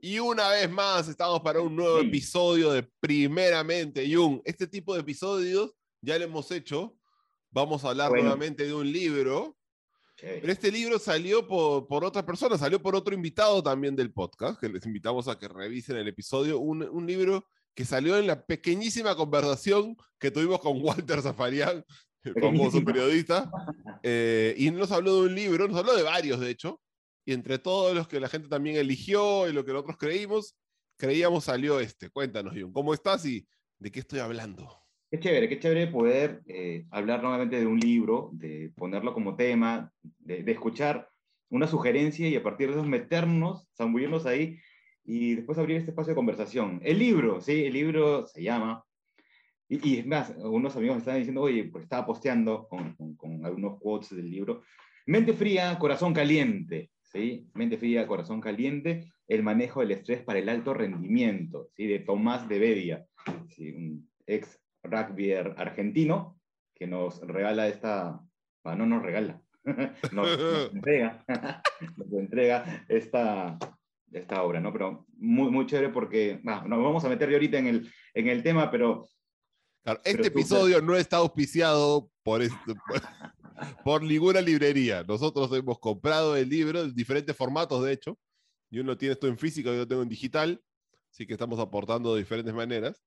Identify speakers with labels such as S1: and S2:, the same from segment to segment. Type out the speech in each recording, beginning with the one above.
S1: Y una vez más estamos para un nuevo episodio de Primeramente Jung. Este tipo de episodios ya lo hemos hecho. Vamos a hablar nuevamente de un libro. Pero este libro salió por, por, otra persona, salió por otro invitado también del podcast, que les invitamos a que revisen el episodio. Un, un libro que salió en la pequeñísima conversación que tuvimos con Walter Zafarian, el famoso periodista, eh, y nos habló de un libro, nos habló de varios, de hecho, y entre todos los que la gente también eligió y lo que nosotros creímos, creíamos salió este. Cuéntanos, Jun, ¿cómo estás y de qué estoy hablando?
S2: Qué chévere, qué chévere poder eh, hablar nuevamente de un libro, de ponerlo como tema, de, de, escuchar una sugerencia y a partir de eso meternos, zambullirnos ahí y después abrir este espacio de conversación. El libro, sí, el libro se llama, y, es más, unos amigos me estaban diciendo, oye, pues estaba posteando con, algunos quotes del libro, Mente fría, corazón caliente, ¿sí? Mente fría, corazón caliente, el manejo del estrés para el alto rendimiento, ¿sí? De Tomás de Bedia, ¿sí? un ex rugbyer argentino que nos regala esta, no nos regala, nos, entrega, nos entrega esta, esta obra, ¿no? Pero muy, muy chévere porque, nos vamos a meter ahorita en el, en el tema, pero...
S1: este episodio no está auspiciado por, esto, por, ninguna librería. Nosotros hemos comprado el libro en diferentes formatos, de hecho, y uno tiene esto en físico y yo tengo en digital, así que estamos aportando de diferentes maneras.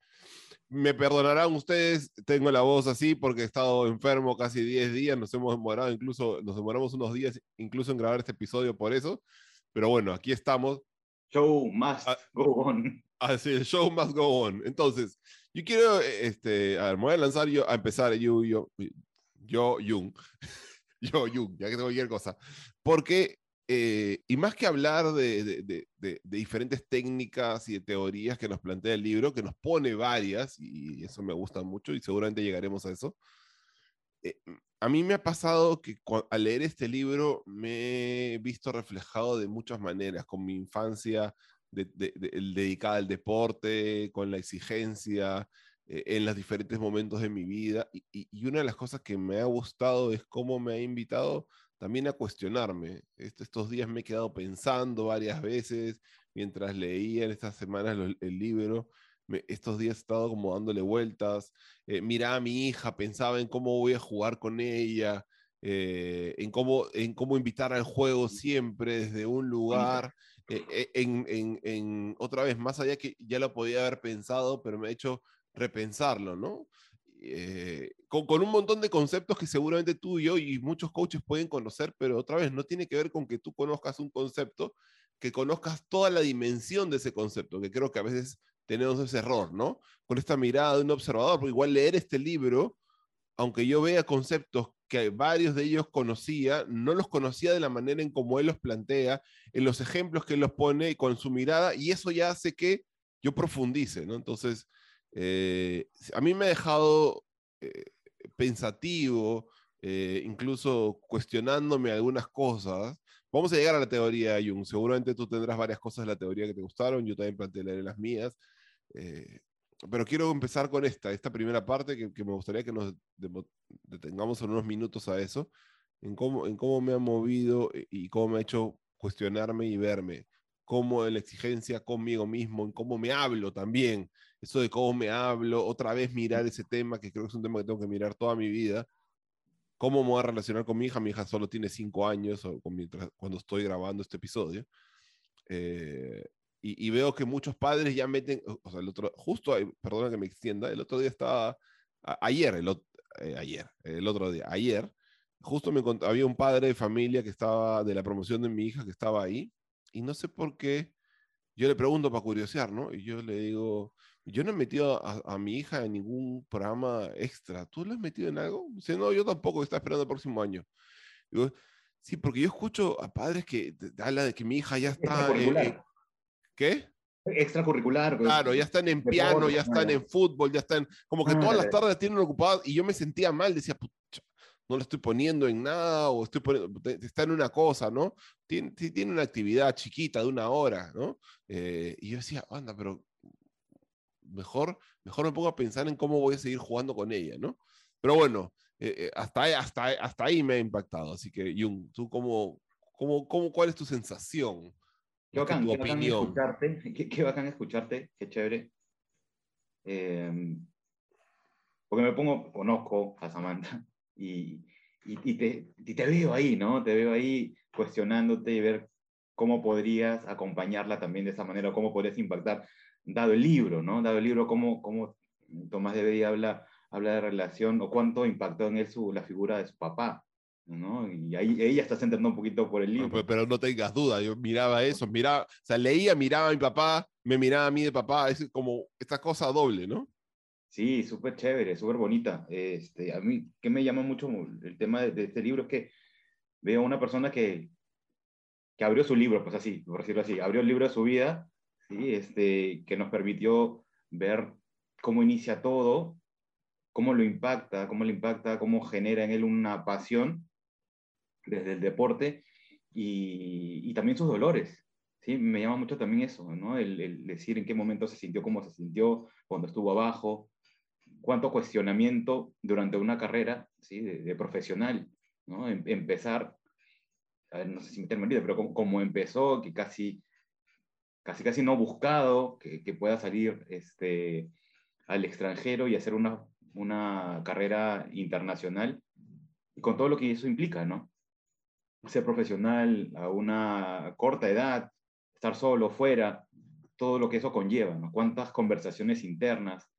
S1: Me perdonarán ustedes, tengo la voz así porque he estado enfermo casi 10 días, nos hemos demorado incluso, nos demoramos unos días incluso en grabar este episodio por eso, pero bueno, aquí estamos
S2: Show must ah, go on.
S1: Así, el show must go on. Entonces, yo quiero, este, a ver, me voy a lanzar yo, a empezar yo, yo, yo, Jung, yo, Jung, ya que tengo cualquier cosa, porque, eh, y más que hablar de, de, de, de, diferentes técnicas y de teorías que nos plantea el libro, que nos pone varias, y eso me gusta mucho, y seguramente llegaremos a eso, eh, a mí me ha pasado que al leer este libro me he visto reflejado de muchas maneras, con mi infancia dedicada al deporte, con la exigencia, eh, en los diferentes momentos de mi vida. Y, una de las cosas que me ha gustado es cómo me ha invitado también a cuestionarme. estos días me he quedado pensando varias veces mientras leía en estas semanas el libro estos días he estado como dándole vueltas, eh, miraba a mi hija, pensaba en cómo voy a jugar con ella, eh, en, cómo, en cómo invitar al juego siempre desde un lugar, eh, en, otra vez, más allá que ya lo podía haber pensado, pero me ha hecho repensarlo, ¿no? con, con, un montón de conceptos que seguramente tú y yo y muchos coaches pueden conocer, pero otra vez no tiene que ver con que tú conozcas un concepto, que conozcas toda la dimensión de ese concepto, que creo que a veces tenemos ese error, ¿no? Con esta mirada de un observador, igual leer este libro, aunque yo vea conceptos que varios de ellos conocía, no los conocía de la manera en como él los plantea, en los ejemplos que él los pone con su mirada, y eso ya hace que yo profundice, ¿no? Entonces, eh, a mí me ha dejado eh, pensativo, eh, incluso cuestionándome algunas cosas. Vamos a llegar a la teoría, Jung. Seguramente tú tendrás varias cosas de la teoría que te gustaron, yo también plantearé las mías. Pero quiero empezar con esta, esta primera parte que, me gustaría que nos detengamos en unos minutos a eso, en cómo, en cómo me ha movido y cómo me ha hecho cuestionarme y verme, cómo la exigencia conmigo mismo, en cómo me hablo también, eso de cómo me hablo, otra vez mirar ese tema, que creo que es un tema que tengo que mirar toda mi vida, cómo me voy a relacionar con mi hija, mi hija solo tiene cinco años o cuando estoy grabando este episodio, eh, y, veo que muchos padres ya meten, o sea, el otro, justo, perdona que me extienda, el otro día estaba, ayer, el, eh, ayer, el otro día, ayer, justo me había un padre de familia que estaba, de la promoción de mi hija, que estaba ahí, y no sé por qué, yo le pregunto para curiosear, ¿no? Y yo le digo, yo no he metido a, mi hija en ningún programa extra, ¿tú la has metido en algo? Dice, no, yo tampoco, está esperando el próximo año. Digo, sí, porque yo escucho a padres que hablan de que mi hija ya está... ¿Qué?
S2: Extracurricular.
S1: Claro, ya están en piano, ya están en fútbol, ya están, como que todas las tardes tienen ocupadas y yo me sentía mal, decía, no lo estoy poniendo en nada o estoy poniendo, está en una cosa, ¿no? Tiene, tiene una actividad chiquita de una hora, ¿no? Eh, y yo decía, anda, pero mejor, mejor me pongo a pensar en cómo voy a seguir jugando con ella, ¿no? Pero bueno, eh, hasta, hasta, hasta ahí me ha impactado. Así que, Jung, ¿tú cómo, cómo, cómo, cuál es tu sensación?
S2: Qué bacán, tu qué opinión? escucharte, qué, qué, bacán escucharte, qué chévere. Eh, porque me pongo, conozco a Samantha y, y, te, y, te, veo ahí, ¿no? Te veo ahí cuestionándote y ver cómo podrías acompañarla también de esa manera, cómo podrías impactar, dado el libro, ¿no? Dado el libro, cómo, cómo Tomás de Bey habla, habla de relación o cuánto impactó en él su, la figura de su papá, ¿no? Y ahí ella está centrando un poquito por el libro.
S1: Pero, pero, no tengas duda, yo miraba eso, miraba, o sea, leía, miraba a mi papá, me miraba a mí de papá, es como esta cosa doble, ¿no?
S2: Sí, súper chévere, súper bonita. Este, a mí, que me llama mucho el tema de, este libro es que veo a una persona que, que abrió su libro, pues así, por decirlo así, abrió el libro de su vida, ¿sí? este, que nos permitió ver cómo inicia todo, cómo lo impacta, cómo le impacta, cómo genera en él una pasión desde el deporte y, y también sus dolores. Sí, me llama mucho también eso, ¿no? El, el, decir en qué momento se sintió, cómo se sintió, cuando estuvo abajo, cuánto cuestionamiento durante una carrera ¿sí? de, profesional, ¿no? Em, empezar, a ver, no sé si me terminé, pero como, empezó, que casi, casi, casi no buscado, que, que, pueda salir este, al extranjero y hacer una, una carrera internacional, con todo lo que eso implica, ¿no? Ser profesional a una corta edad, estar solo, fuera, todo lo que eso conlleva, ¿no? Cuántas conversaciones internas,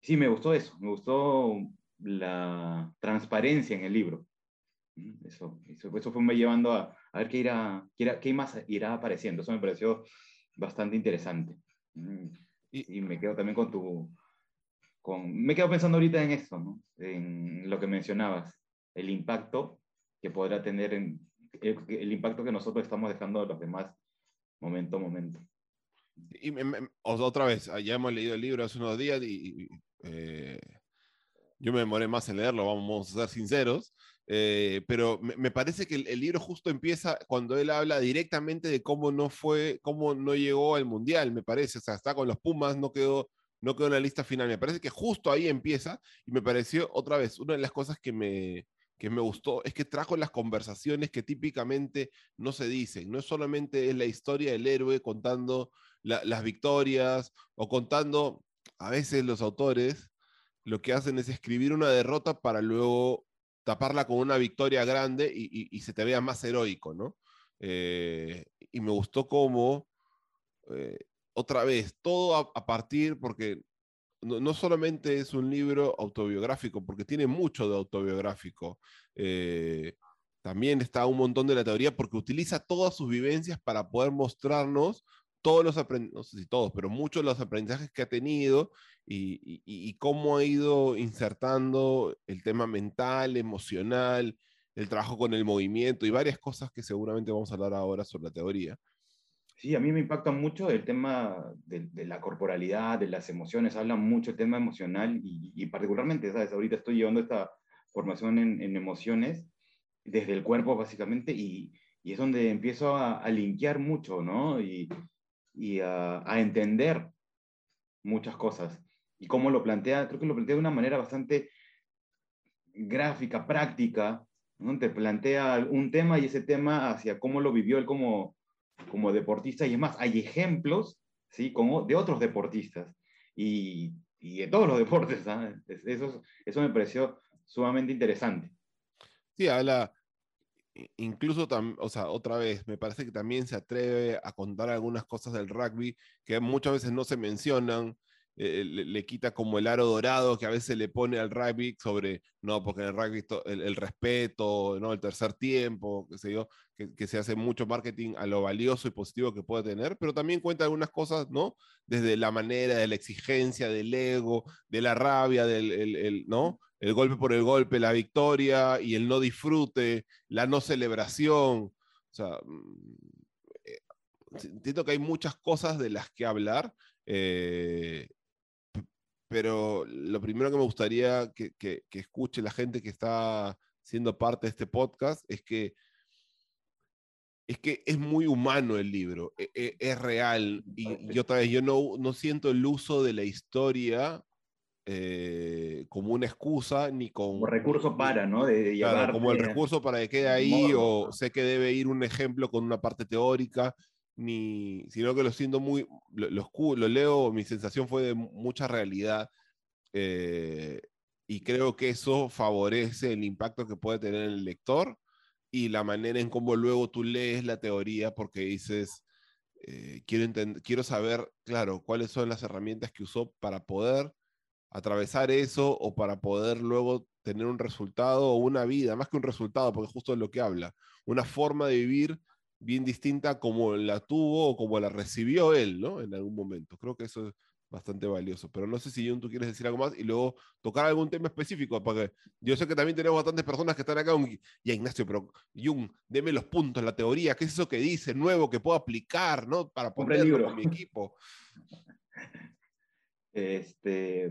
S2: sí, me gustó eso, me gustó la transparencia en el libro. Mm, eso, eso, eso fue me llevando a, a ver qué, irá, qué, qué, más irá apareciendo. Eso me pareció bastante interesante. Mm, y, y, me quedo también con tu... Con, me quedo pensando ahorita en eso, ¿no? en lo que mencionabas, el impacto que podrá tener en el, el impacto que nosotros estamos dejando a los demás momento a momento.
S1: Y otra vez, ya hemos leído el libro hace unos días y, eh, yo me demoré más en leerlo, vamos a ser sinceros, eh, pero me, parece que el, libro justo empieza cuando él habla directamente de cómo no fue, cómo no llegó al Mundial, me parece, o sea, está con los Pumas, no quedó, no quedó en la lista final, me parece que justo ahí empieza y me pareció otra vez, una de las cosas que me, que me gustó es que trajo las conversaciones que típicamente no se dicen, no es solamente es la historia del héroe contando las victorias o contando a veces los autores lo que hacen es escribir una derrota para luego taparla con una victoria grande y, se te vea más heroico, ¿no? Eh, y me gustó como, eh, otra vez, todo a, partir, porque no, solamente es un libro autobiográfico, porque tiene mucho de autobiográfico, eh, también está un montón de la teoría, porque utiliza todas sus vivencias para poder mostrarnos todos los aprendizajes, no sé si todos, pero muchos de los aprendizajes que ha tenido y, y, cómo ha ido insertando el tema mental, emocional, el trabajo con el movimiento y varias cosas que seguramente vamos a hablar ahora sobre la teoría.
S2: Sí, a mí me impacta mucho el tema de, la corporalidad, de las emociones, habla mucho el tema emocional y, particularmente, ¿sabes? Ahorita estoy llevando esta formación en, emociones desde el cuerpo básicamente y, es donde empiezo a, a linkear mucho, ¿no? Y, y a, entender muchas cosas. Y cómo lo plantea, creo que lo plantea de una manera bastante gráfica, práctica, ¿no? te plantea un tema y ese tema hacia cómo lo vivió él como, como deportista. Y es más, hay ejemplos ¿sí? como de otros deportistas y, y de todos los deportes. ¿ah? Eso, eso me pareció sumamente interesante.
S1: Sí, habla, incluso, o sea, otra vez, me parece que también se atreve a contar algunas cosas del rugby que muchas veces no se mencionan, eh, le, quita como el aro dorado que a veces le pone al rugby sobre, no, porque en el rugby el, respeto, ¿no? el tercer tiempo, qué sé yo, que, se hace mucho marketing a lo valioso y positivo que puede tener, pero también cuenta algunas cosas, ¿no? Desde la manera, de la exigencia, del ego, de la rabia, del, el, ¿no? el golpe por el golpe, la victoria y el no disfrute, la no celebración. O sea, mm, eh, entiendo que hay muchas cosas de las que hablar, eh, pero lo primero que me gustaría que, que, escuche la gente que está siendo parte de este podcast es que es que es muy humano el libro, e, e, es, real. Y, y, otra vez, yo no, no siento el uso de la historia eh, como una excusa ni con...
S2: Como recurso para, ¿no? De,
S1: claro, como el recurso para que quede ahí o sé que debe ir un ejemplo con una parte teórica, ni, sino que lo siento muy, lo, lo, leo, mi sensación fue de mucha realidad eh, y creo que eso favorece el impacto que puede tener el lector y la manera en cómo luego tú lees la teoría porque dices, eh, quiero, quiero saber, claro, cuáles son las herramientas que usó para poder atravesar eso o para poder luego tener un resultado o una vida, más que un resultado, porque justo es lo que habla, una forma de vivir bien distinta como la tuvo o como la recibió él, ¿no? En algún momento. Creo que eso es bastante valioso. Pero no sé si Jun, tú quieres decir algo más y luego tocar algún tema específico, porque yo sé que también tenemos bastantes personas que están acá. Y Ignacio, pero Jung, deme los puntos, la teoría, ¿qué es eso que dice nuevo que puedo aplicar, ¿no? Para ponerlo en mi equipo.
S2: Este,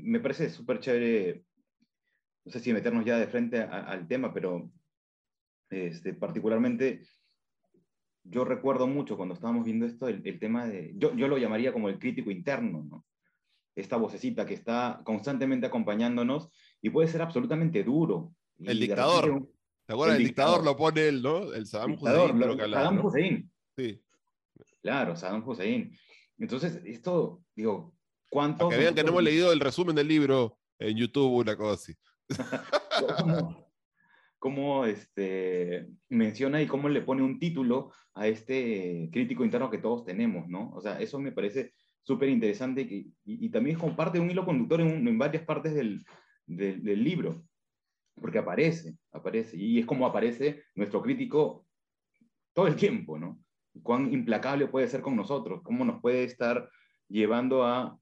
S2: me parece súper chévere, no sé si meternos ya de frente al tema, pero este, particularmente yo recuerdo mucho cuando estábamos viendo esto el, tema de, yo, yo, lo llamaría como el crítico interno, ¿no? Esta vocecita que está constantemente acompañándonos y puede ser absolutamente duro.
S1: El dictador. ¿Te acuerdas? El, dictador, lo pone él, ¿no? El Saddam Hussein.
S2: Lo, Saddam Hussein.
S1: Sí.
S2: Claro, Saddam Hussein. Entonces, esto, digo, ¿Cuántos?
S1: que vean que no hemos leído el resumen del libro en YouTube, una cosa así.
S2: ¿Cómo, este, menciona y cómo le pone un título a este crítico interno que todos tenemos, ¿no? O sea, eso me parece súper interesante y, y, también es como parte de un hilo conductor en, en varias partes del, del, del, libro, porque aparece, aparece, y es como aparece nuestro crítico todo el tiempo, ¿no? Cuán implacable puede ser con nosotros, cómo nos puede estar llevando a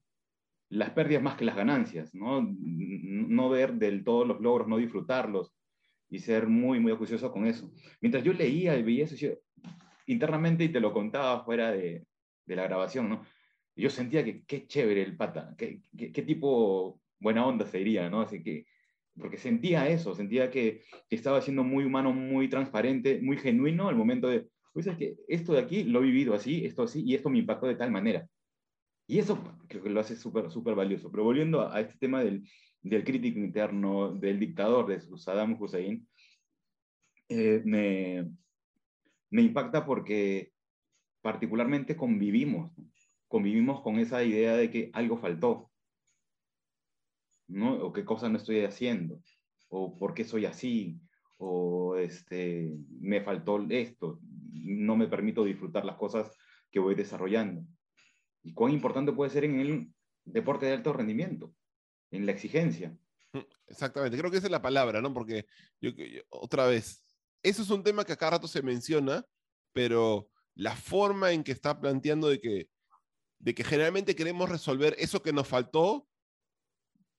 S2: las pérdidas más que las ganancias, ¿no? No ver del todo los logros, no disfrutarlos y ser muy, muy acucioso con eso. Mientras yo leía y veía eso, yo, internamente, y te lo contaba fuera de, de la grabación, ¿no? Yo sentía que qué chévere el pata, qué, qué, tipo buena onda sería, ¿no? Así que, porque sentía eso, sentía que, que, estaba siendo muy humano, muy transparente, muy genuino al momento de, pues es que esto de aquí lo he vivido así, esto así, y esto me impactó de tal manera. Y eso creo que lo hace súper, súper valioso. Pero volviendo a, este tema del, del, crítico interno, del dictador de Saddam Hussein, eh, me, me impacta porque particularmente convivimos, convivimos con esa idea de que algo faltó, ¿no? O qué cosa no estoy haciendo, o por qué soy así, o este, me faltó esto, no me permito disfrutar las cosas que voy desarrollando y cuán importante puede ser en el deporte de alto rendimiento, en la exigencia.
S1: Exactamente, creo que esa es la palabra, ¿no? Porque otra vez, eso es un tema que a cada rato se menciona, pero la forma en que está planteando de que, de que generalmente queremos resolver eso que nos faltó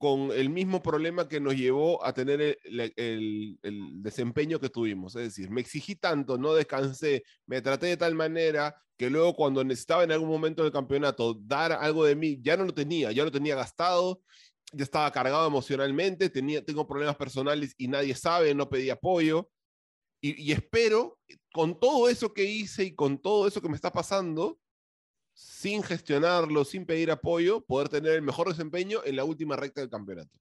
S1: con el mismo problema que nos llevó a tener el, desempeño que tuvimos. Es decir, me exigí tanto, no descansé, me traté de tal manera que luego cuando necesitaba en algún momento del campeonato dar algo de mí, ya no lo tenía, ya lo tenía gastado, ya estaba cargado emocionalmente, tenía, tengo problemas personales y nadie sabe, no pedí apoyo. y espero, con todo eso que hice y con todo eso que me está pasando, sin gestionarlo, sin pedir apoyo, poder tener el mejor desempeño en la última recta del campeonato.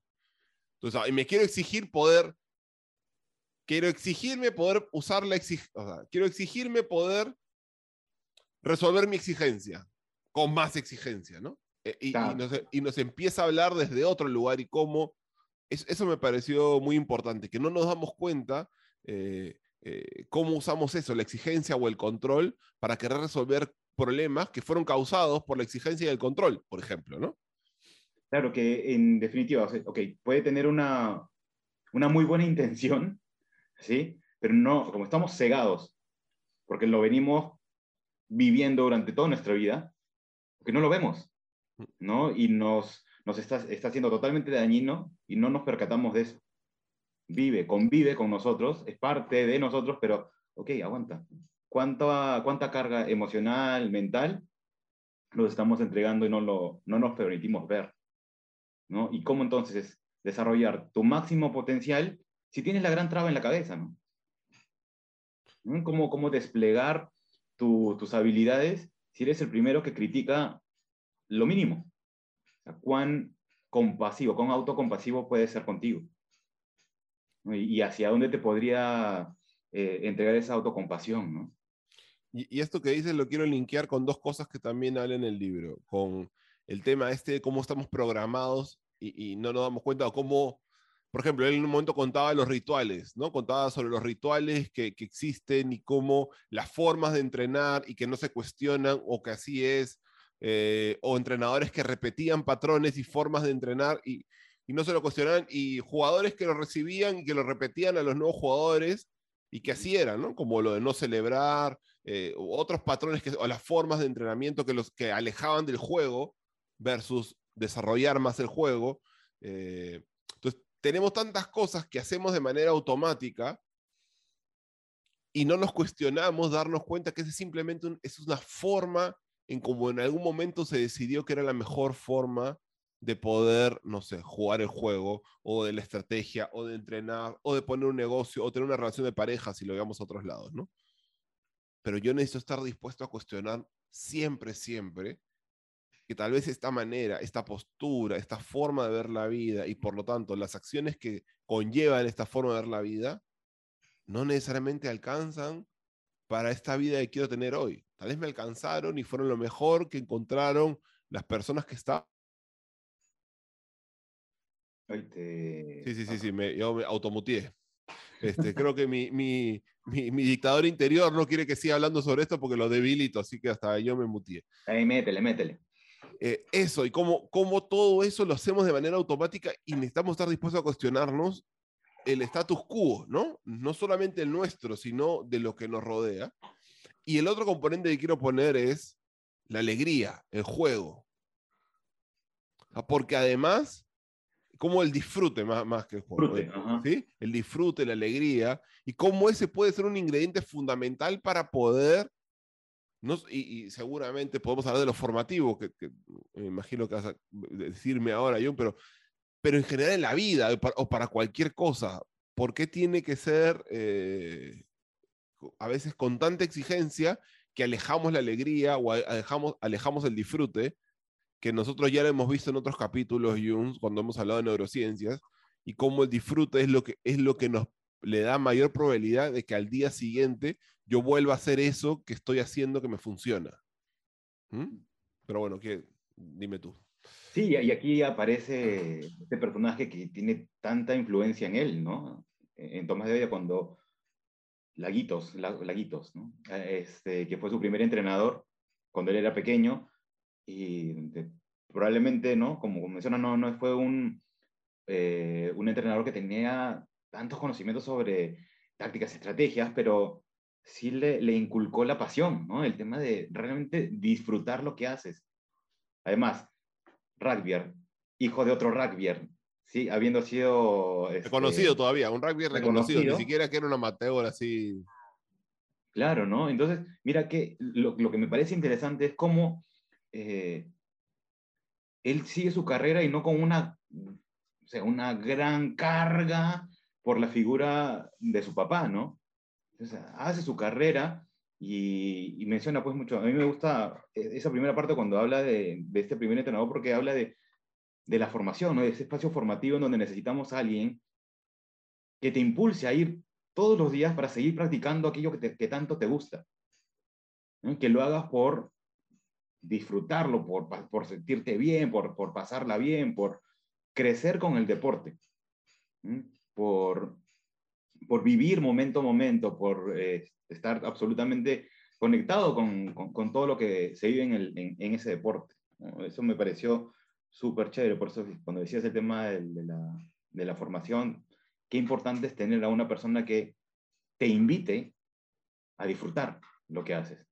S1: Entonces, y me quiero exigir poder, quiero exigirme poder usar la exigencia, quiero exigirme poder resolver mi exigencia con más exigencia, ¿no? E, y, y, nos, empieza a hablar desde otro lugar y cómo, eso me pareció muy importante, que no nos damos cuenta eh, eh, cómo usamos eso, la exigencia o el control, para querer resolver problemas que fueron causados por la exigencia y el control, por ejemplo, ¿no?
S2: Claro que en definitiva, ok, puede tener una, una muy buena intención, ¿sí? Pero no, como estamos cegados, porque lo venimos viviendo durante toda nuestra vida, porque no lo vemos, ¿no? Y nos, nos está, está haciendo totalmente dañino y no nos percatamos de eso. Vive, convive con nosotros, es parte de nosotros, pero, ok, aguanta, cuánta, cuánta carga emocional, mental nos estamos entregando y no, lo, no nos permitimos ver. ¿no? Y cómo entonces desarrollar tu máximo potencial si tienes la gran traba en la cabeza. ¿no? ¿Cómo, cómo desplegar tus habilidades si eres el primero que critica lo mínimo. O sea, cuán compasivo, con autocompasivo puede ser contigo. Y, hacia dónde te podría eh, entregar esa autocompasión, ¿no?
S1: Y, y, esto que dices lo quiero linkear con dos cosas que también hablan en el libro, con el tema este de cómo estamos programados y, y no nos damos cuenta de cómo por ejemplo, él en un momento contaba los rituales, ¿no? Contaba sobre los rituales que, que, existen y cómo las formas de entrenar y que no se cuestionan o que así es, eh, o entrenadores que repetían patrones y formas de entrenar y, y, no se lo cuestionaban, y jugadores que lo recibían y que lo repetían a los nuevos jugadores y que así eran, ¿no? Como lo de no celebrar, eh, otros patrones que, o las formas de entrenamiento que los que alejaban del juego versus desarrollar más el juego. Eh, entonces, tenemos tantas cosas que hacemos de manera automática y no nos cuestionamos darnos cuenta que es simplemente es una forma en como en algún momento se decidió que era la mejor forma de poder, no sé, jugar el juego, o de la estrategia, o de entrenar, o de poner un negocio, o tener una relación de pareja, si lo veamos a otros lados, ¿no? Pero yo necesito estar dispuesto a cuestionar siempre, siempre, que tal vez esta manera, esta postura, esta forma de ver la vida y por lo tanto las acciones que conllevan esta forma de ver la vida, no necesariamente alcanzan para esta vida que quiero tener hoy. Tal vez me alcanzaron y fueron lo mejor que encontraron las personas que estaban. Sí, sí, sí, sí, me, yo me automutié. Este, creo que mi, mi, mi, mi, dictador interior no quiere que siga hablando sobre esto porque lo debilito, así que hasta yo me mutié.
S2: Ahí métele, métele.
S1: Eh, eso y cómo, cómo todo eso lo hacemos de manera automática y necesitamos estar dispuestos a cuestionarnos el status quo, ¿no? No solamente el nuestro, sino de lo que nos rodea. Y el otro componente que quiero poner es la alegría, el juego. Porque además, como el disfrute más, más que el juego, ¿sí? el disfrute, la alegría, y cómo ese puede ser un ingrediente fundamental para poder no, y, seguramente podemos hablar de lo formativo, que, me imagino que vas a decirme ahora, John, pero, pero en general en la vida o para, cualquier cosa, ¿por qué tiene que ser eh, a veces con tanta exigencia que alejamos la alegría o alejamos, alejamos el disfrute? Que nosotros ya lo hemos visto en otros capítulos, Jung, cuando hemos hablado de neurociencias, y cómo el disfrute es lo que, es lo que nos le da mayor probabilidad de que al día siguiente yo vuelva a hacer eso que estoy haciendo que me funciona. ¿Mm? Pero bueno, ¿qué? dime tú.
S2: Sí, y aquí aparece este personaje que tiene tanta influencia en él, ¿no? En Tomás de Oya cuando Laguitos, Laguitos, ¿no? Este, que fue su primer entrenador cuando él era pequeño y probablemente, ¿no? Como menciona, no, no fue un, eh, un entrenador que tenía tantos conocimientos sobre tácticas, estrategias, pero sí le, le inculcó la pasión, ¿no? El tema de realmente disfrutar lo que haces. Además, rugbyer, hijo de otro rugbyer, ¿sí? Habiendo sido...
S1: Este, reconocido todavía, un rugbyer reconocido, ni siquiera que era un amateur así...
S2: Claro, ¿no? Entonces, mira que lo, lo que me parece interesante es cómo eh, él sigue su carrera y no con una, o sea, una gran carga por la figura de su papá, ¿no? Hace su carrera y, menciona pues mucho, a mí me gusta e, esa primera parte cuando habla de, este primer entrenador porque habla de, de la formación, ¿no? de ese espacio formativo en donde necesitamos a alguien que te impulse a ir todos los días para seguir practicando aquello que, que tanto te gusta. Que lo hagas por disfrutarlo, por, por sentirte bien, por, por pasarla bien, por crecer con el deporte por, por vivir momento a momento, por eh, estar absolutamente conectado con, con, todo lo que se vive en, el, en, ese deporte. Eso me pareció súper chévere, por eso cuando decías el tema de, la, de, la, formación, qué importante es tener a una persona que te invite a disfrutar lo que haces.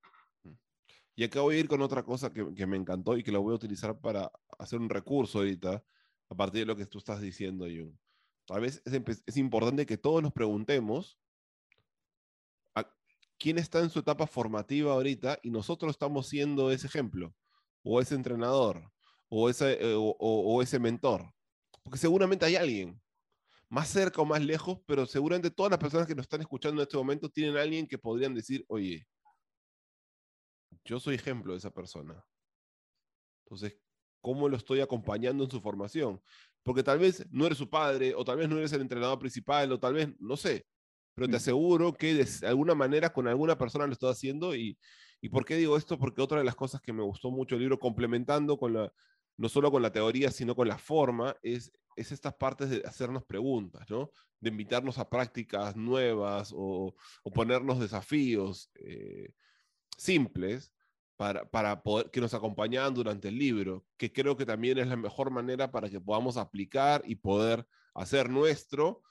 S1: Y acá voy a ir con otra cosa que, que me encantó y que la voy a utilizar para hacer un recurso ahorita, a partir de lo que tú estás diciendo, Jung. Tal vez es, importante que todos nos preguntemos a quién está en su etapa formativa ahorita y nosotros estamos siendo ese ejemplo, o ese entrenador, o ese, eh, o, ese mentor. Porque seguramente hay alguien, más cerca o más lejos, pero seguramente todas las personas que nos están escuchando en este momento tienen alguien que podrían decir, oye, yo soy ejemplo de esa persona. Entonces, cómo lo estoy acompañando en su formación. Porque tal vez no eres su padre, o tal vez no eres el entrenador principal, o tal vez, no sé, pero te
S2: Mm.
S1: aseguro que de alguna manera con alguna persona lo estoy haciendo. Y, ¿Y por qué digo esto? Porque otra de las cosas que me gustó mucho el libro, complementando con la, no solo con la teoría, sino con la forma, es, es estas partes de hacernos preguntas, ¿no? De invitarnos a prácticas nuevas o, o ponernos desafíos eh, simples para, para poder que nos acompañaban durante el libro, que creo que también es la mejor manera para que podamos aplicar y poder hacer nuestro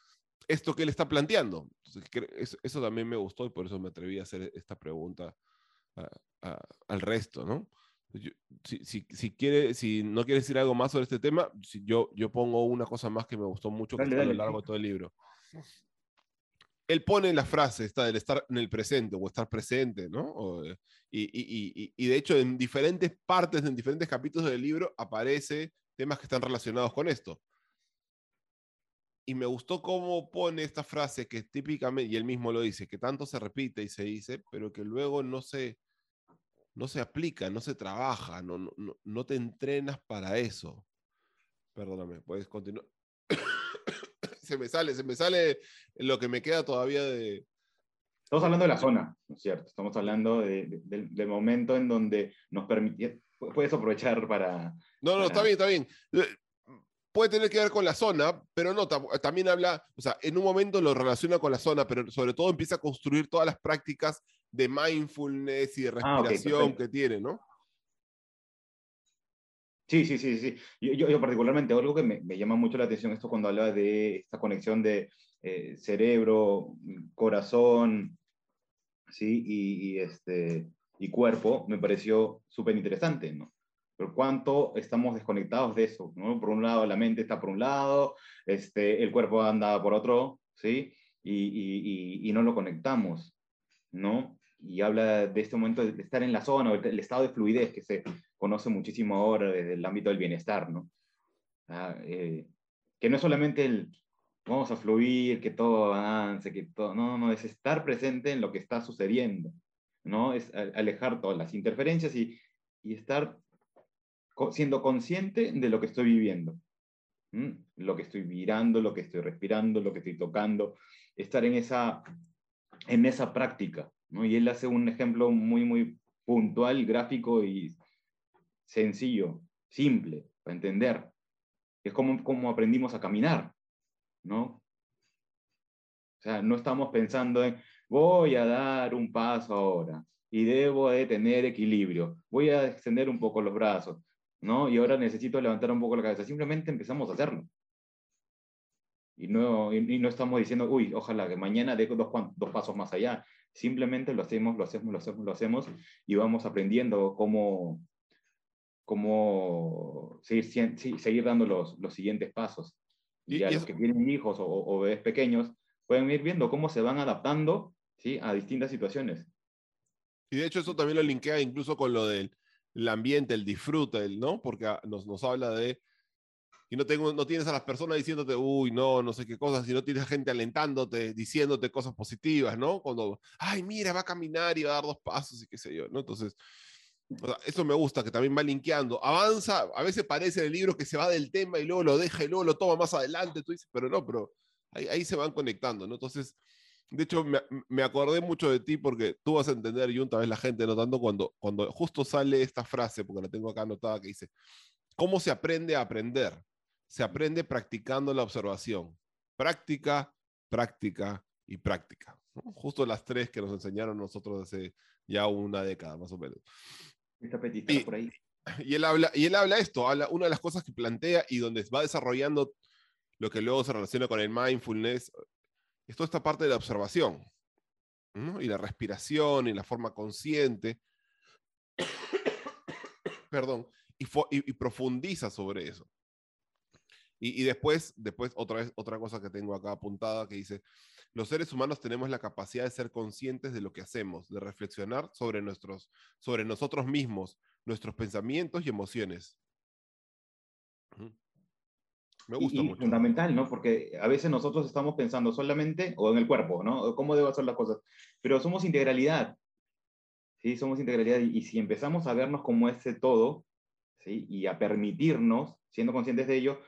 S1: esto que él está planteando. Entonces, eso, eso, también me gustó y por eso me atreví a hacer esta pregunta a, a, al resto, ¿no? Yo, si, si, si, quiere, si no quiere decir algo más sobre este tema, si yo, yo pongo una cosa más que me gustó mucho dale, que está a lo largo de todo el libro. Él pone la frase esta del estar en el presente o estar presente, ¿no? O, y, y, y, y, de hecho en diferentes partes, en diferentes capítulos del libro aparece temas que están relacionados con esto. Y me gustó cómo pone esta frase que típicamente, y él mismo lo dice, que tanto se repite y se dice, pero que luego no se, no se aplica, no se trabaja, no, no, no te entrenas para eso. Perdóname, puedes continuar. Se me sale, se me sale lo que me queda todavía de...
S2: Estamos hablando de la zona, ¿no es cierto? Estamos hablando de, de, del, del, momento en donde nos permite... Puedes aprovechar para...
S1: No, no,
S2: para...
S1: está bien, está bien. Puede tener que ver con la zona, pero no, también habla, o sea, en un momento lo relaciona con la zona, pero sobre todo empieza a construir todas las prácticas de mindfulness y de respiración ah, okay, que tiene, ¿no?
S2: Sí, sí, sí, sí. Yo, yo, yo particularmente, algo que me, me, llama mucho la atención esto cuando habla de esta conexión de eh, cerebro, corazón, ¿sí? Y, y, este, y cuerpo, me pareció súper interesante, ¿no? Pero cuánto estamos desconectados de eso, ¿no? Por un lado, la mente está por un lado, este, el cuerpo anda por otro, ¿sí? Y, y, y no lo conectamos, ¿no? Y habla de este momento de estar en la zona, el estado de fluidez que se conoce muchísimo ahora desde el ámbito del bienestar, ¿no? Ah, eh, que no es solamente el vamos a fluir, que todo avance, que todo, no, no, es estar presente en lo que está sucediendo, ¿no? Es alejar todas las interferencias y, y estar siendo consciente de lo que estoy viviendo, ¿Mm? lo que estoy mirando, lo que estoy respirando, lo que estoy tocando, estar en esa, en esa práctica, ¿no? Y él hace un ejemplo muy, muy puntual, gráfico y sencillo, simple, para entender. Es como, como aprendimos a caminar, ¿no? O sea, no estamos pensando en, voy a dar un paso ahora y debo de tener equilibrio, voy a extender un poco los brazos, ¿no? Y ahora necesito levantar un poco la cabeza. Simplemente empezamos a hacerlo. Y no, y, y no estamos diciendo, uy, ojalá que mañana dé dos, dos pasos más allá. Simplemente lo hacemos, lo hacemos, lo hacemos, lo hacemos y vamos aprendiendo cómo, cómo seguir, seguir dando los, los siguientes pasos. Y, a los que tienen hijos o, o, bebés pequeños pueden ir viendo cómo se van adaptando ¿sí? a distintas situaciones.
S1: Y de hecho eso también lo linkea incluso con lo del el ambiente, el disfrute, el, ¿no? Porque nos, nos habla de y no, tengo, no tienes a las personas diciéndote, uy, no, no sé qué cosas, sino tienes gente alentándote, diciéndote cosas positivas, ¿no? Cuando, ay, mira, va a caminar y va a dar dos pasos y qué sé yo, ¿no? Entonces, o sea, eso me gusta, que también va linkeando. Avanza, a veces parece en el libro que se va del tema y luego lo deja y luego lo toma más adelante, tú dices, pero no, pero ahí, ahí se van conectando, ¿no? Entonces, de hecho, me, me, acordé mucho de ti porque tú vas a entender, y una vez la gente notando cuando, cuando justo sale esta frase, porque la tengo acá anotada, que dice, ¿cómo se aprende a aprender? Se aprende practicando la observación. Práctica, práctica y práctica. Justo las tres que nos enseñaron nosotros hace ya una década, más o menos.
S2: Está y, por ahí.
S1: Y él habla, y él habla esto, habla una de las cosas que plantea y donde va desarrollando lo que luego se relaciona con el mindfulness, es toda esta parte de la observación, ¿no? y la respiración, y la forma consciente, perdón, y, y, y, profundiza sobre eso. Y, y, después, después otra vez, otra cosa que tengo acá apuntada que dice, los seres humanos tenemos la capacidad de ser conscientes de lo que hacemos, de reflexionar sobre, nuestros, sobre nosotros mismos, nuestros pensamientos y emociones.
S2: Me gusta y, mucho. fundamental, ¿no? Porque a veces nosotros estamos pensando solamente o en el cuerpo, ¿no? ¿Cómo debo hacer las cosas? Pero somos integralidad. Sí, somos integralidad. Y, y si empezamos a vernos como ese todo, ¿sí? y a permitirnos, siendo conscientes de ello,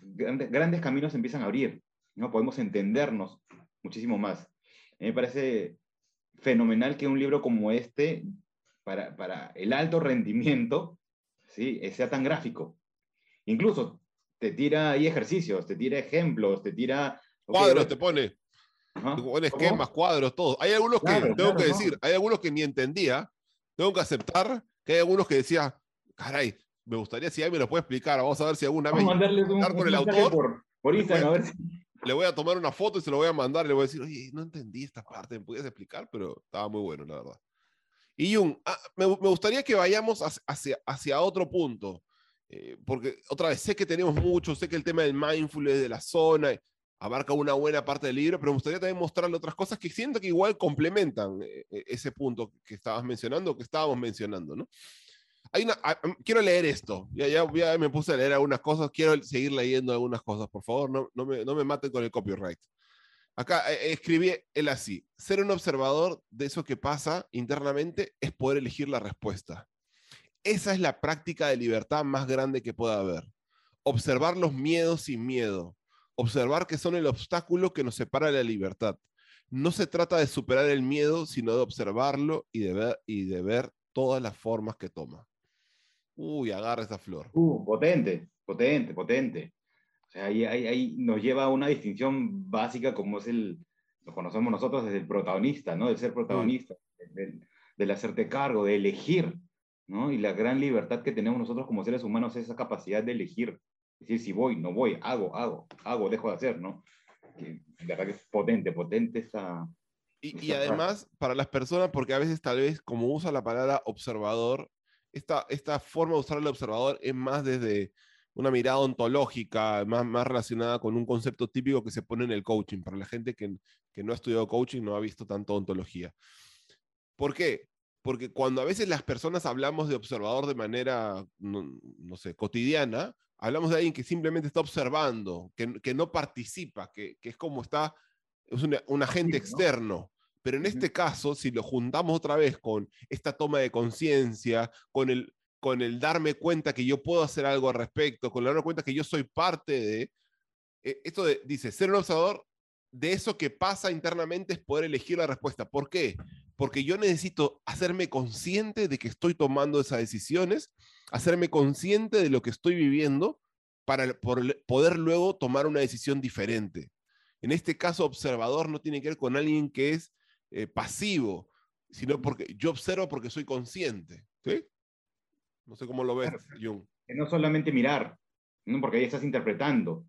S2: grandes, grandes caminos empiezan a abrir, ¿no? Podemos entendernos muchísimo más. me parece fenomenal que un libro como este, para, para el alto rendimiento, ¿sí? sea tan gráfico. Incluso te tira ahí ejercicios, te tira ejemplos, te tira...
S1: Cuadros te pone. Te pone esquemas, cuadros, todo. Hay algunos que, tengo que decir, hay algunos que ni entendía, tengo que aceptar que hay algunos que decía, caray, me gustaría si alguien me lo puede explicar, vamos a ver si alguna vez...
S2: mandarle un, con el autor. Por, Instagram, a ver si
S1: le voy a tomar una foto y se lo voy a mandar y le voy a decir, oye, no entendí esta parte, ¿me puedes explicar? Pero estaba muy bueno, la verdad. Y Jung, ah, me, me, gustaría que vayamos hacia, hacia otro punto, eh, porque otra vez sé que tenemos mucho, sé que el tema del mindfulness de la zona abarca una buena parte del libro, pero me gustaría también mostrarle otras cosas que siento que igual complementan eh, eh, ese punto que estabas mencionando, que estábamos mencionando, ¿no? Ah, mm, quiero leer esto. Ya, me puse a leer algunas cosas. Quiero seguir leyendo algunas cosas. Por favor, no, me, no maten con el copyright. Acá eh, escribí él así. Ser un observador de eso que pasa internamente es poder elegir la respuesta. Esa es la práctica de libertad más grande que pueda haber. Observar los miedos sin miedo. Observar que son el obstáculo que nos separa de la libertad. No se trata de superar el miedo, sino de observarlo y y de ver todas las formas que toma. Uy, agarra esa flor.
S2: Uh, potente, potente, potente. O sea, ahí, ahí, nos lleva a una distinción básica como es el, lo conocemos nosotros desde el protagonista, ¿no? Del ser protagonista, del, del, hacerte cargo, de elegir, ¿no? Y la gran libertad que tenemos nosotros como seres humanos es esa capacidad de elegir. Es decir, si voy, no voy, hago, hago, hago, dejo de hacer, ¿no? Que, la verdad que es potente, potente esa...
S1: Y, y además, para las personas, porque a veces tal vez como usa la palabra observador, esta, esta forma de usar el observador es más desde una mirada ontológica, más, más relacionada con un concepto típico que se pone en el coaching, para la gente que, que no ha estudiado coaching, no ha visto tanto ontología. ¿Por qué? Porque cuando a veces las personas hablamos de observador de manera, no, sé, cotidiana, hablamos de alguien que simplemente está observando, que, que no participa, que, que, es como está, es un agente externo. Pero en este caso, si lo juntamos otra vez con esta toma de conciencia, con el, con el darme cuenta que yo puedo hacer algo al respecto, con el darme cuenta que yo soy parte de, eh, esto dice, ser un observador de eso que pasa internamente es poder elegir la respuesta. ¿Por qué? Porque yo necesito hacerme consciente de que estoy tomando esas decisiones, hacerme consciente de lo que estoy viviendo para poder luego tomar una decisión diferente. En este caso, observador no tiene que ver con alguien que es eh, pasivo, sino porque yo observo porque soy consciente. ¿sí? No sé cómo lo ves, Jung.
S2: no solamente mirar, ¿no? porque ahí estás interpretando.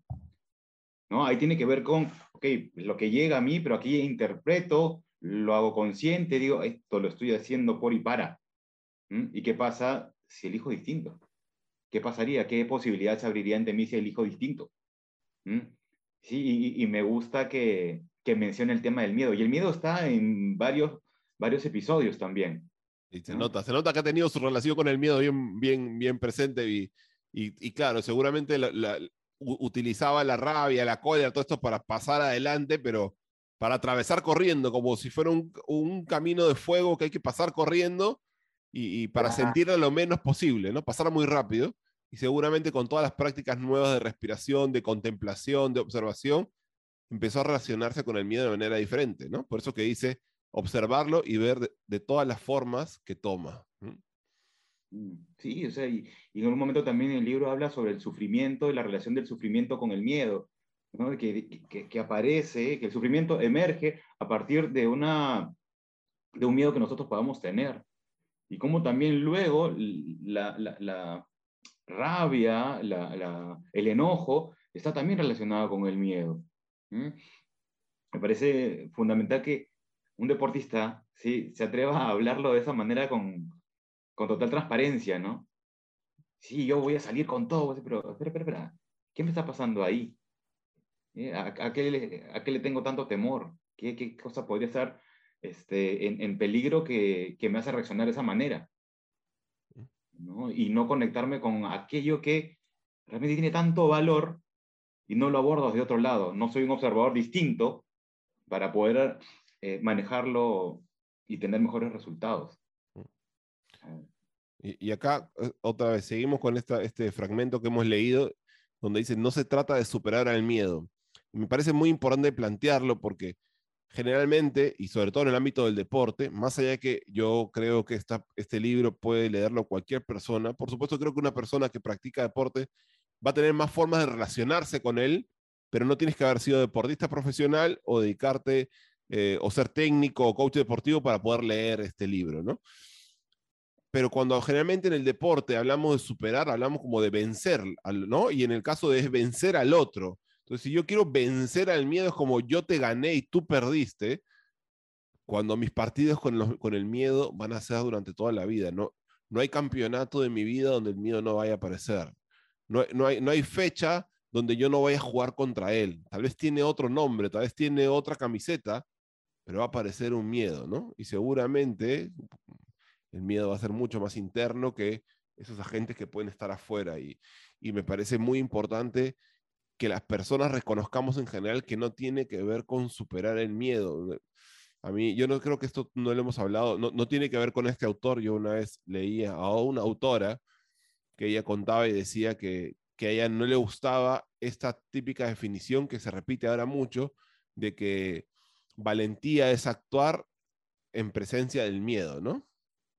S2: ¿no? Ahí tiene que ver con, ok, lo que llega a mí, pero aquí interpreto, lo hago consciente, digo, esto lo estoy haciendo por y para. ¿Y qué pasa si elijo distinto? ¿Qué pasaría? ¿Qué posibilidades abriría ante mí si elijo distinto? Sí, y, me gusta que, que menciona el tema del miedo. Y el miedo está en varios, varios episodios también.
S1: Y se nota, se nota que ha tenido su relación con el miedo bien, bien, bien presente y, y, claro, seguramente la, utilizaba la rabia, la cólera, todo esto para pasar adelante, pero para atravesar corriendo, como si fuera un, un camino de fuego que hay que pasar corriendo y, para sentirlo lo menos posible, ¿no? Pasar muy rápido y seguramente con todas las prácticas nuevas de respiración, de contemplación, de observación, empezó a relacionarse con el miedo de manera diferente, ¿no? Por eso que dice observarlo y ver de, todas las formas que toma.
S2: Mm, sí, o sea, y, en un momento también el libro habla sobre el sufrimiento y la relación del sufrimiento con el miedo, ¿no? que, que, aparece, que el sufrimiento emerge a partir de, una, de un miedo que nosotros podamos tener. Y cómo también luego la, la, la rabia, el enojo, está también relacionado con el miedo. Me parece fundamental que un deportista ¿sí? se atreva a hablarlo de esa manera con, con total transparencia, ¿no? Sí, yo voy a salir con todo, pero espera, espera, espera, ¿qué me está pasando ahí? ¿Eh? ¿A, a, qué le, ¿A, qué le, tengo tanto temor? ¿Qué, qué cosa podría estar este, en, en, peligro que, que, me hace reaccionar de esa manera? ¿no? Y no conectarme con aquello que realmente tiene tanto valor y no lo abordo desde otro lado. No soy un observador distinto para poder eh, manejarlo y tener mejores resultados.
S1: Y, acá, eh, otra vez, seguimos con esta, este fragmento que hemos leído, donde dice, no se trata de superar al miedo. me parece muy importante plantearlo porque generalmente, y sobre todo en el ámbito del deporte, más allá de que yo creo que esta, este libro puede leerlo cualquier persona, por supuesto creo que una persona que practica deporte va a tener más formas de relacionarse con él, pero no tienes que haber sido deportista profesional o dedicarte eh, o ser técnico o coach deportivo para poder leer este libro, ¿no? Pero cuando generalmente en el deporte hablamos de superar, hablamos como de vencer, ¿no? Y en el caso de vencer al otro, entonces, si yo quiero vencer al miedo, es como yo te gané y tú perdiste, cuando mis partidos con, con el miedo van a ser durante toda la vida. No, no hay campeonato de mi vida donde el miedo no vaya a aparecer. No, no, hay, no hay fecha donde yo no vaya a jugar contra él. Tal vez tiene otro nombre, tal vez tiene otra camiseta, pero va a aparecer un miedo, ¿no? Y seguramente el miedo va a ser mucho más interno que esos agentes que pueden estar afuera. Y, y me parece muy importante que las personas reconozcamos en general que no tiene que ver con superar el miedo. A mí, yo no creo que esto no lo hemos hablado, no, no tiene que ver con este autor. Yo una vez leía a una autora que ella contaba y decía que, que a ella no le gustaba esta típica definición que se repite ahora mucho, de que valentía es actuar en presencia del miedo, ¿no?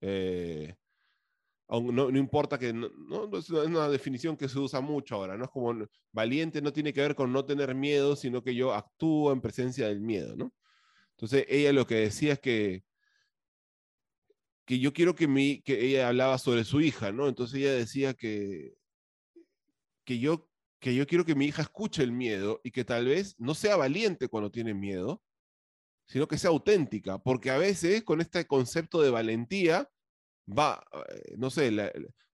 S1: Eh, no, no, importa que, no, no, es una definición que se usa mucho ahora, ¿no? Es como valiente no tiene que ver con no tener miedo, sino que yo actúo en presencia del miedo, ¿no? Entonces ella lo que decía es que, que yo quiero que, mi, que ella hablaba sobre su hija, ¿no? Entonces ella decía que, que, yo, que yo quiero que mi hija escuche el miedo y que tal vez no sea valiente cuando tiene miedo, sino que sea auténtica, porque a veces con este concepto de valentía, va, eh, no sé,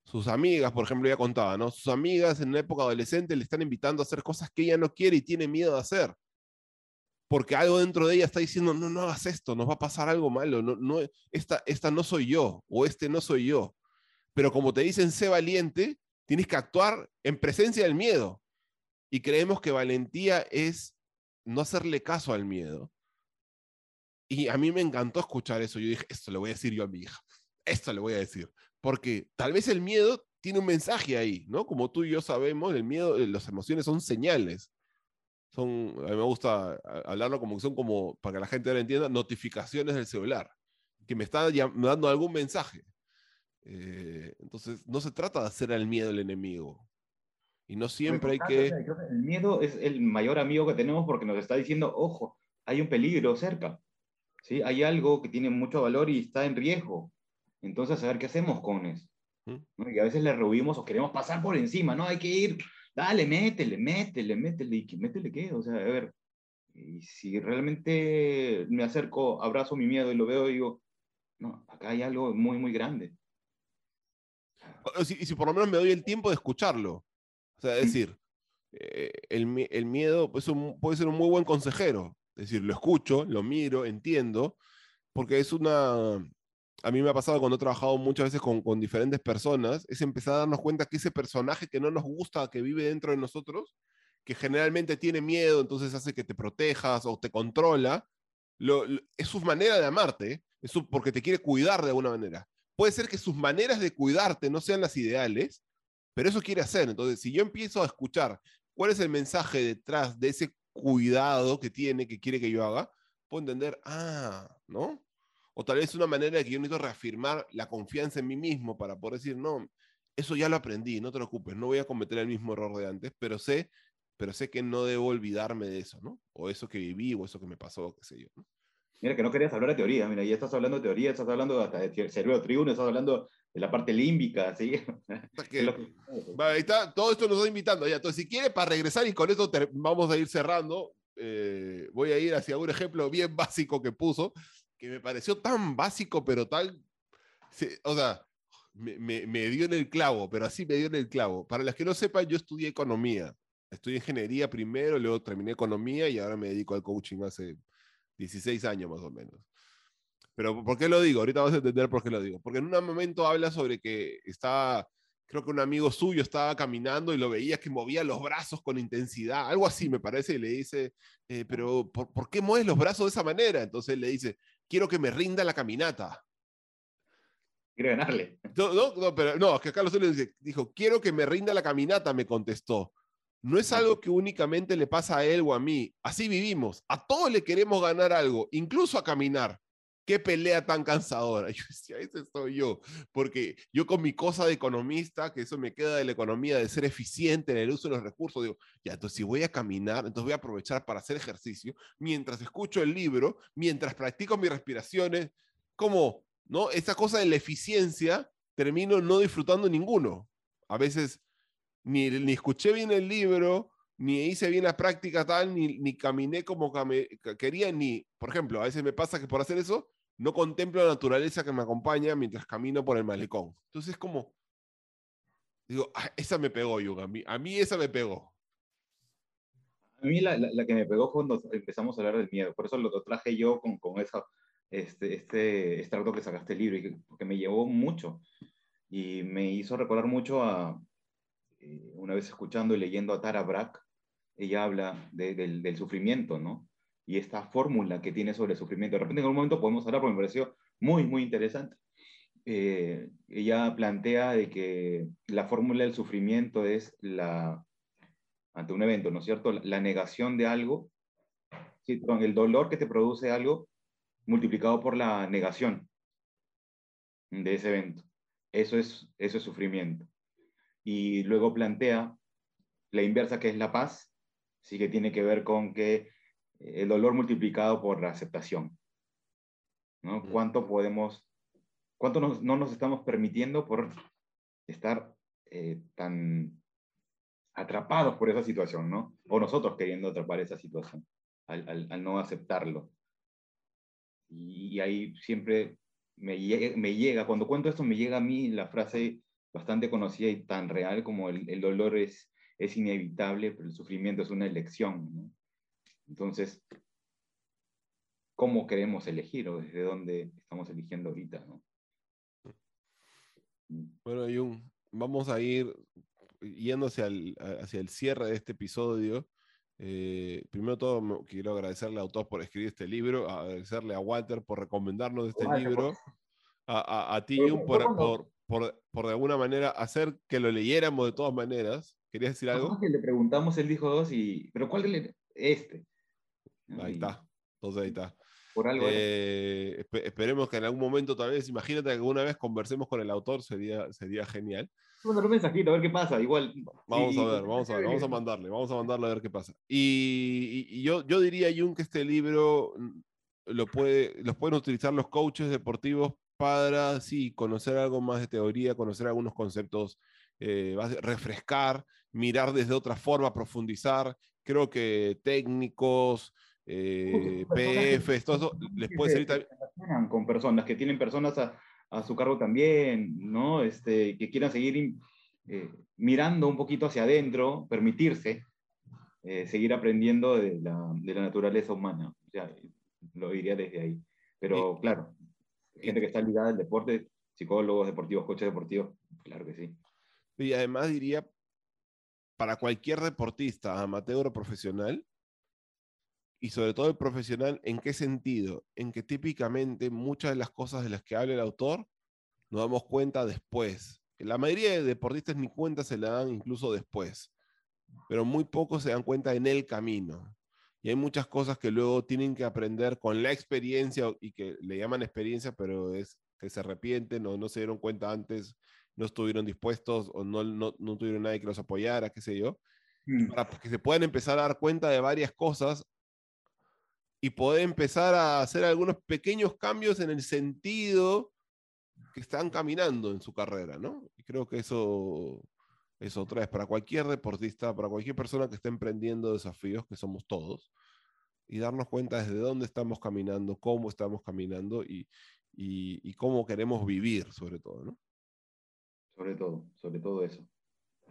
S1: sus amigas, por ejemplo, ya contaba, ¿no? Sus amigas en una época adolescente le están invitando a hacer cosas que ella no quiere y tiene miedo de hacer. Porque algo dentro de ella está diciendo, no, no hagas esto, nos va a pasar algo malo, no, no, esta, esta no soy yo, o este no soy yo. Pero como te dicen, sé valiente, tienes que actuar en presencia del miedo. Y creemos que valentía es no hacerle caso al miedo. Y a mí me encantó escuchar eso. Yo dije, esto le voy a decir yo a mi hija esto le voy a decir, porque tal vez el miedo tiene un mensaje ahí, ¿no? Como tú y yo sabemos, el miedo, eh, las emociones son señales. Son, a mí me gusta hablarlo como que son como, para que la gente ahora entienda, notificaciones del celular, que me están dando algún mensaje. Eh, entonces, no se trata de hacer al miedo el enemigo. Y no siempre hay que...
S2: El miedo es el mayor amigo que tenemos porque nos está diciendo, ojo, hay un peligro cerca. ¿sí? Hay algo que tiene mucho valor y está en riesgo. Entonces, a ver qué hacemos con eso. ¿no? Y a veces le rehuimos o queremos pasar por encima, ¿no? Hay que ir, dale, métele, métele, métele, y métele qué, o sea, a ver, y si realmente me acerco, abrazo mi miedo y lo veo, digo, no, acá hay algo muy, muy grande.
S1: Y si, por lo menos me doy el tiempo de escucharlo. O sea, es decir, eh, el, el, miedo pues, puede ser un muy buen consejero. Es decir, lo escucho, lo miro, entiendo, porque es una, a mí me ha pasado cuando he trabajado muchas veces con, diferentes personas, es empezar a darnos cuenta que ese personaje que no nos gusta, que vive dentro de nosotros, que generalmente tiene miedo, entonces hace que te protejas o te controla, lo, es su manera de amarte, es porque te quiere cuidar de alguna manera. Puede ser que sus maneras de cuidarte no sean las ideales, pero eso quiere hacer. Entonces, si yo empiezo a escuchar cuál es el mensaje detrás de ese cuidado que tiene, que quiere que yo haga, puedo entender, ah, ¿no? O tal vez una manera de que yo necesito reafirmar la confianza en mí mismo para poder decir, no, eso ya lo aprendí, no te preocupes, no voy a cometer el mismo error de antes, pero sé, pero sé que no debo olvidarme de eso, ¿no? O eso que viví, o eso que me pasó, qué sé yo, ¿no?
S2: Mira, que no querías hablar de teoría, mira, ya estás hablando de teoría, estás hablando hasta de cerebro tribuno, estás hablando de la parte límbica, ¿sí?
S1: ahí está, todo esto nos está invitando ya. Entonces, si quiere, para regresar y con esto vamos a ir cerrando, eh, voy a ir hacia un ejemplo bien básico que puso, que me pareció tan básico, pero tal, o sea, me, me, dio en el clavo, pero así me dio en el clavo. Para las que no sepan, yo estudié economía. Estudié ingeniería primero, luego terminé economía y ahora me dedico al coaching hace 16 años más o menos. Pero ¿por qué lo digo? Ahorita vas a entender por qué lo digo. Porque en un momento habla sobre que estaba, creo que un amigo suyo estaba caminando y lo veía que movía los brazos con intensidad, algo así me parece, y le dice, eh, pero ¿por, ¿por, qué mueves los brazos de esa manera? Entonces le dice, quiero que me rinda la caminata.
S2: quiere ganarle.
S1: No, no, pero no, es que Carlos dice, dijo, quiero que me rinda la caminata, me contestó. No es algo que únicamente le pasa a él o a mí. Así vivimos. A todos le queremos ganar algo, incluso a caminar. Qué pelea tan cansadora. Yo decía, ese soy yo. Porque yo con mi cosa de economista, que eso me queda de la economía, de ser eficiente en el uso de los recursos, digo, ya, entonces si voy a caminar, entonces voy a aprovechar para hacer ejercicio, mientras escucho el libro, mientras practico mis respiraciones, como, ¿no? Esa cosa de la eficiencia, termino no disfrutando ninguno. A veces ni, ni escuché bien el libro, ni hice bien la práctica tal, ni, ni caminé como quería, ni, por ejemplo, a veces me pasa que por hacer eso, no contemplo la naturaleza que me acompaña mientras camino por el malecón. Entonces es como, digo, ah, esa me pegó, Yuga, a mí, a mí esa me pegó.
S2: A mí la, la, que me pegó fue cuando empezamos a hablar del miedo, por eso lo, traje yo con, con esa, este, este extracto que sacaste el libro, y que, porque me llevó mucho y me hizo recordar mucho a, eh, una vez escuchando y leyendo a Tara Brach, ella habla del, del, sufrimiento, ¿no? Y esta fórmula que tiene sobre el sufrimiento. De repente en algún momento podemos hablar porque me pareció muy, muy interesante. Eh, ella plantea de que la fórmula del sufrimiento es la, ante un evento, ¿no es cierto? La negación de algo, ¿sí? el dolor que te produce algo multiplicado por la negación de ese evento. Eso es, eso es sufrimiento y luego plantea la inversa que es la paz, sí que tiene que ver con que el dolor multiplicado por la aceptación. ¿no? ¿Cuánto podemos, cuánto no nos estamos permitiendo por estar eh, tan atrapados por esa situación, ¿no? O nosotros queriendo atrapar esa situación, al, al, no aceptarlo. Y, ahí siempre me me llega, cuando cuento esto, me llega a mí la frase bastante conocida y tan real como el, el dolor es, es inevitable, pero el sufrimiento es una elección. ¿no? Entonces, ¿cómo queremos elegir o desde dónde estamos eligiendo ahorita? ¿no?
S1: Bueno, Jung, vamos a ir yendo hacia el, hacia el cierre de este episodio. Eh, primero todo, quiero agradecerle al autor por escribir este libro, agradecerle a Walter por recomendarnos este libro, a, a, a ti, Jung, por, por, por, por, de alguna manera hacer que lo leyéramos de todas maneras. ¿Querías decir algo?
S2: Que le preguntamos, él dijo dos y... ¿Pero cuál es este?
S1: Ahí está. Entonces ahí está. Por algo. Eh, esperemos que en algún momento, tal vez, imagínate que alguna vez conversemos con el autor, sería, sería genial.
S2: Mandar un mensajito a ver qué pasa, igual.
S1: Vamos a ver, vamos a ver, vamos a mandarle, vamos a mandarle a ver qué pasa. Y, y, yo, yo diría, Jun, que este libro mm, lo puede, los pueden utilizar los coaches deportivos para, sí, conocer algo más de teoría, conocer algunos conceptos, eh, refrescar, mirar desde otra forma, profundizar. Creo que técnicos, eh, PFs, todo eso les puede servir
S2: también. Con personas que tienen personas a, a, su cargo también, ¿no? Este, que quieran seguir eh, mirando un poquito hacia adentro, permitirse eh, seguir aprendiendo de la, de la naturaleza humana. Ya, lo diría desde ahí. Pero claro, gente que está ligada al deporte, psicólogos deportivos, coches deportivos, claro que sí.
S1: Y además diría, para cualquier deportista, amateur o profesional, y sobre todo el profesional, ¿en qué sentido? En que típicamente muchas de las cosas de las que habla el autor nos damos cuenta después. La mayoría de deportistas ni cuenta se la dan incluso después, pero muy pocos se dan cuenta en el camino. Y hay muchas cosas que luego tienen que aprender con la experiencia y que le llaman experiencia, pero es que se arrepienten o no se dieron cuenta antes, no estuvieron dispuestos o no, no, no tuvieron nadie que los apoyara, qué sé yo. Mm. Para que se puedan empezar a dar cuenta de varias cosas y poder empezar a hacer algunos pequeños cambios en el sentido que están caminando en su carrera, ¿no? Y creo que eso es otra vez para cualquier deportista, para cualquier persona que esté emprendiendo desafíos, que somos todos, y darnos cuenta desde dónde estamos caminando, cómo estamos caminando y, y, cómo queremos vivir, sobre todo, ¿no?
S2: Sobre todo, sobre todo eso.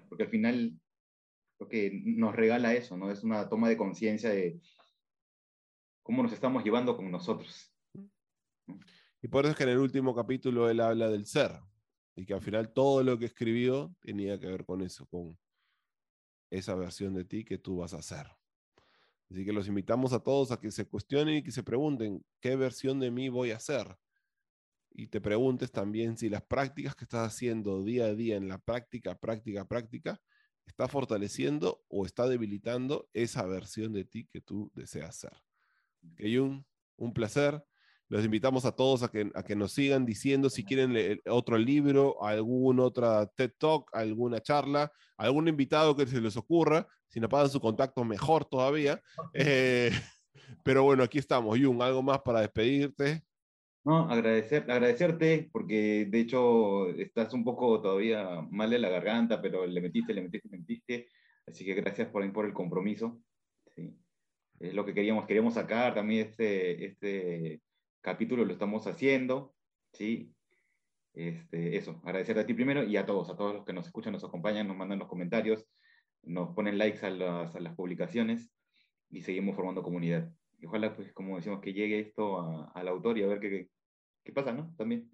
S2: Porque al final lo que nos regala eso, ¿no? Es una toma de conciencia de cómo nos estamos llevando con nosotros.
S1: Y por eso es que en el último capítulo él habla del ser, y que al final todo lo que escribió tenía que ver con eso, con esa versión de ti que tú vas a hacer. Así que los invitamos a todos a que se cuestionen y que se pregunten, ¿qué versión de mí voy a hacer? y te preguntes también si las prácticas que estás haciendo día a día en la práctica, práctica, práctica, está fortaleciendo o está debilitando esa versión de ti que tú deseas ser. Un, un placer. Los invitamos a todos a que, a que nos sigan diciendo si quieren leer otro libro, algún otra TED Talk, alguna charla, algún invitado que se les ocurra. Si nos pasan su contacto, mejor todavía. Eh, pero bueno, aquí estamos. Jung, ¿algo más para despedirte?
S2: No, agradecer, agradecerte, porque de hecho estás un poco todavía mal de la garganta, pero le metiste, le metiste, le metiste. Así que gracias por, por el compromiso. Es lo que queríamos, queríamos sacar también este, este capítulo, lo estamos haciendo. ¿sí? Este, eso, agradecerte a ti primero y a todos, a todos los que nos escuchan, nos acompañan, nos mandan los comentarios, nos ponen likes a las, a las publicaciones y seguimos formando comunidad. Y ojalá, pues, como decimos, que llegue esto al autor y a ver qué, qué pasa, ¿no? También.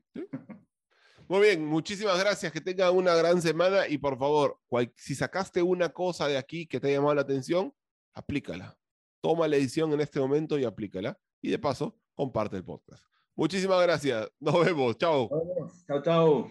S1: Muy bien, muchísimas gracias, que tenga una gran semana y por favor, si sacaste una cosa de aquí que te ha llamado la atención, aplícala. Toma la edición en este momento y aplícala. Y de paso, comparte el podcast. Muchísimas gracias. Nos vemos. Chao.
S2: Chao, chao.